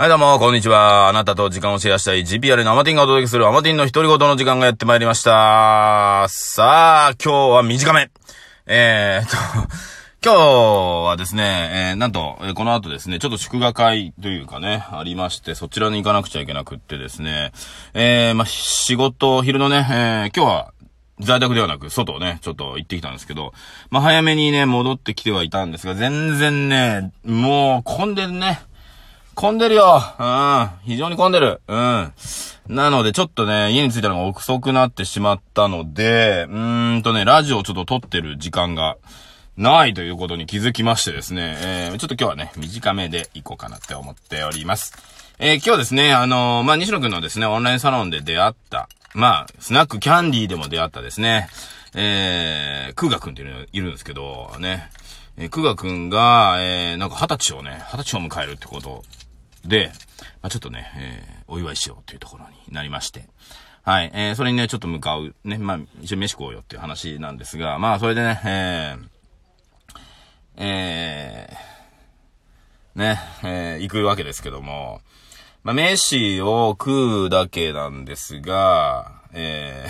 はい、どうも、こんにちは。あなたと時間をシェアしたい GPR のアマティンがお届けするアマティンの独り言の時間がやってまいりました。さあ、今日は短め。えーっと、今日はですね、えー、なんと、えーこの後ですね、ちょっと祝賀会というかね、ありまして、そちらに行かなくちゃいけなくってですね、えー、まあ、仕事、昼のね、えー、今日は、在宅ではなく、外をね、ちょっと行ってきたんですけど、まあ、早めにね、戻ってきてはいたんですが、全然ね、もう、混んでるね。混んでるよ。うん。非常に混んでる。うん。なので、ちょっとね、家に着いたのが遅くなってしまったので、うーんとね、ラジオをちょっと撮ってる時間がないということに気づきましてですね、えー、ちょっと今日はね、短めで行こうかなって思っております。えー、今日ですね、あのーまあ、西野くんのですね、オンラインサロンで出会った、まあ、スナックキャンディーでも出会ったですね、えー、クーガくんっていうのいるんですけど、ね、えー、クーガくんが、えー、なんか二十歳をね、二十歳を迎えるってことで、まあ、ちょっとね、えー、お祝いしようというところになりまして。はい。えー、それにね、ちょっと向かう、ね、まあ、一緒に飯食おうよっていう話なんですが、まあ、それでね、えー、えー、ね、えー、行くわけですけども、まあ、飯を食うだけなんですが、え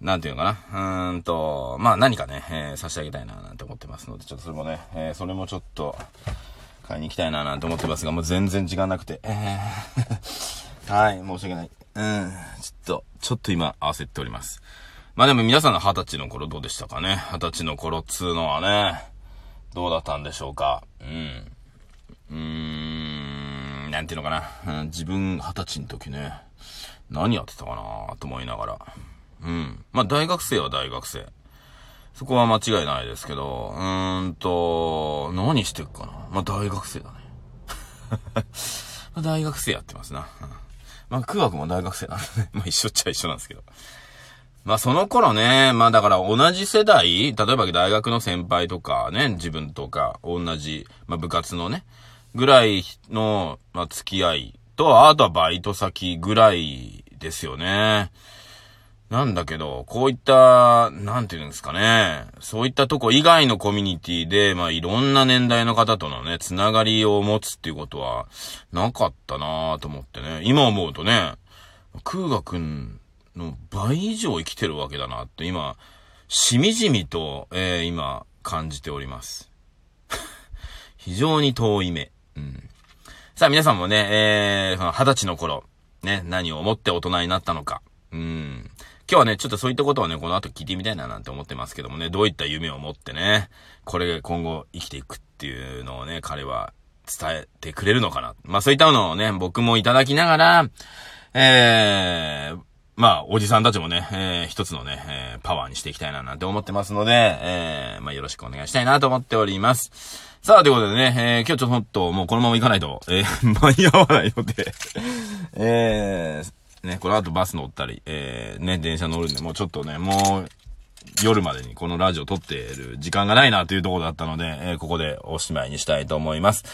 ー、なんていうのかな。うーんと、まあ何かね、えー差し上げたいななんて思ってますので、ちょっとそれもね、えーそれもちょっと、買いに行きたいななんて思ってますが、もう全然時間なくて。えー はい、申し訳ない。うん、ちょっと、ちょっと今焦っております。まあでも皆さんの二十歳の頃どうでしたかね？二十歳の頃っつうのはね、どうだったんでしょうか？うん。うーん、なんていうのかな？うん、自分二十歳の時ね、何やってたかなと思いながら。うん。まあ大学生は大学生。そこは間違いないですけど、うーんと、何してっかな。まあ大学生だね。まあ大学生やってますな。まあ、苦学も大学生なんでね。まあ一緒っちゃ一緒なんですけど。まあその頃ね、まあだから同じ世代、例えば大学の先輩とかね、自分とか同じ、まあ部活のね、ぐらいの、まあ付き合いと、あとはバイト先ぐらいですよね。なんだけど、こういった、なんていうんですかね。そういったとこ以外のコミュニティで、まあいろんな年代の方とのね、つながりを持つっていうことは、なかったなぁと思ってね。今思うとね、空河くんの倍以上生きてるわけだなって、今、しみじみと、えー今、感じております。非常に遠い目。うん。さあ皆さんもね、えー、その二十歳の頃、ね、何を思って大人になったのか。うん。今日はね、ちょっとそういったことをね、この後聞いてみたいななんて思ってますけどもね、どういった夢を持ってね、これが今後生きていくっていうのをね、彼は伝えてくれるのかな。まあそういったのをね、僕もいただきながら、えー、まあ、おじさんたちもね、えー、一つのね、えー、パワーにしていきたいななんて思ってますので、えー、まあよろしくお願いしたいなと思っております。さあ、ということでね、えー、今日ちょっともうこのまま行かないと、えー、間に合わないので、えー、ね、この後バス乗ったり、えー、ね、電車乗るんで、もうちょっとね、もう、夜までにこのラジオ撮ってる時間がないなというところだったので、えーここでおしまいにしたいと思います。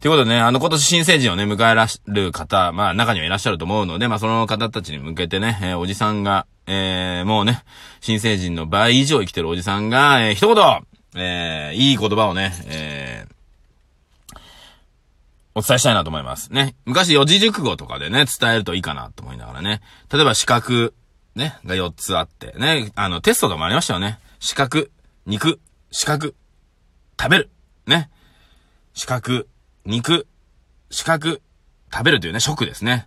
ということでね、あの今年新成人をね、迎えらしる方、まあ中にはいらっしゃると思うので、まあその方たちに向けてね、えーおじさんが、えーもうね、新成人の倍以上生きてるおじさんが、えー一言、えーいい言葉をね、えーお伝えしたいなと思います。ね。昔四字熟語とかでね、伝えるといいかなと思いながらね。例えば四角、ね、が4つあって、ね、あの、テストとかもありましたよね。四角、肉、四角、食べる、ね。四角、肉、四角、食べるというね、食ですね。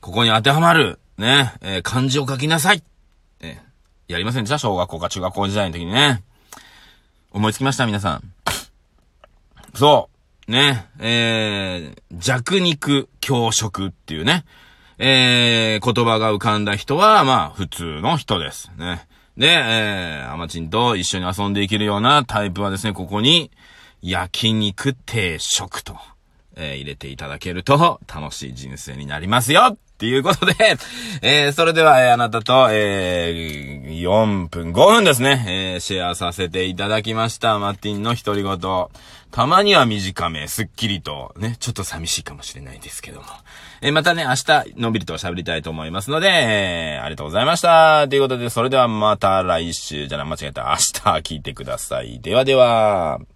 ここに当てはまる、ね、えー漢字を書きなさい。えーやりませんでした？小学校か中学校時代の時にね。思いつきました、皆さん。そう。ね。えー、弱肉強食っていうね。えー、言葉が浮かんだ人は、まあ、普通の人です。ね。で、えー、アマチンと一緒に遊んでいけるようなタイプはですね、ここに、焼肉定食と、えー入れていただけると、楽しい人生になりますよっていうことで、えー、それでは、えーあなたと、えー、4分、5分ですね、えー、シェアさせていただきました。マッティンの独り言。たまには短め、すっきりと、ね、ちょっと寂しいかもしれないですけども。えーまたね、明日、のんびりと喋りたいと思いますので、えーありがとうございました。ということで、それではまた来週、じゃな、間違えた。明日聞いてください。ではでは。